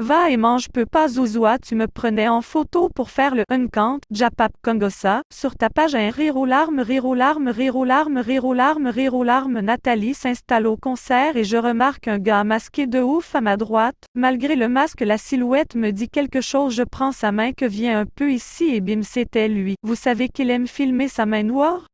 Va et mange peu pas Zouzoua tu me prenais en photo pour faire le uncant. Japap Kongosa, sur ta page un rire aux larmes, rire aux larmes, rire aux larmes, rire aux larmes, rire aux larmes. Nathalie s'installe au concert et je remarque un gars masqué de ouf à ma droite. Malgré le masque, la silhouette me dit quelque chose. Je prends sa main que vient un peu ici et bim, c'était lui. Vous savez qu'il aime filmer sa main noire?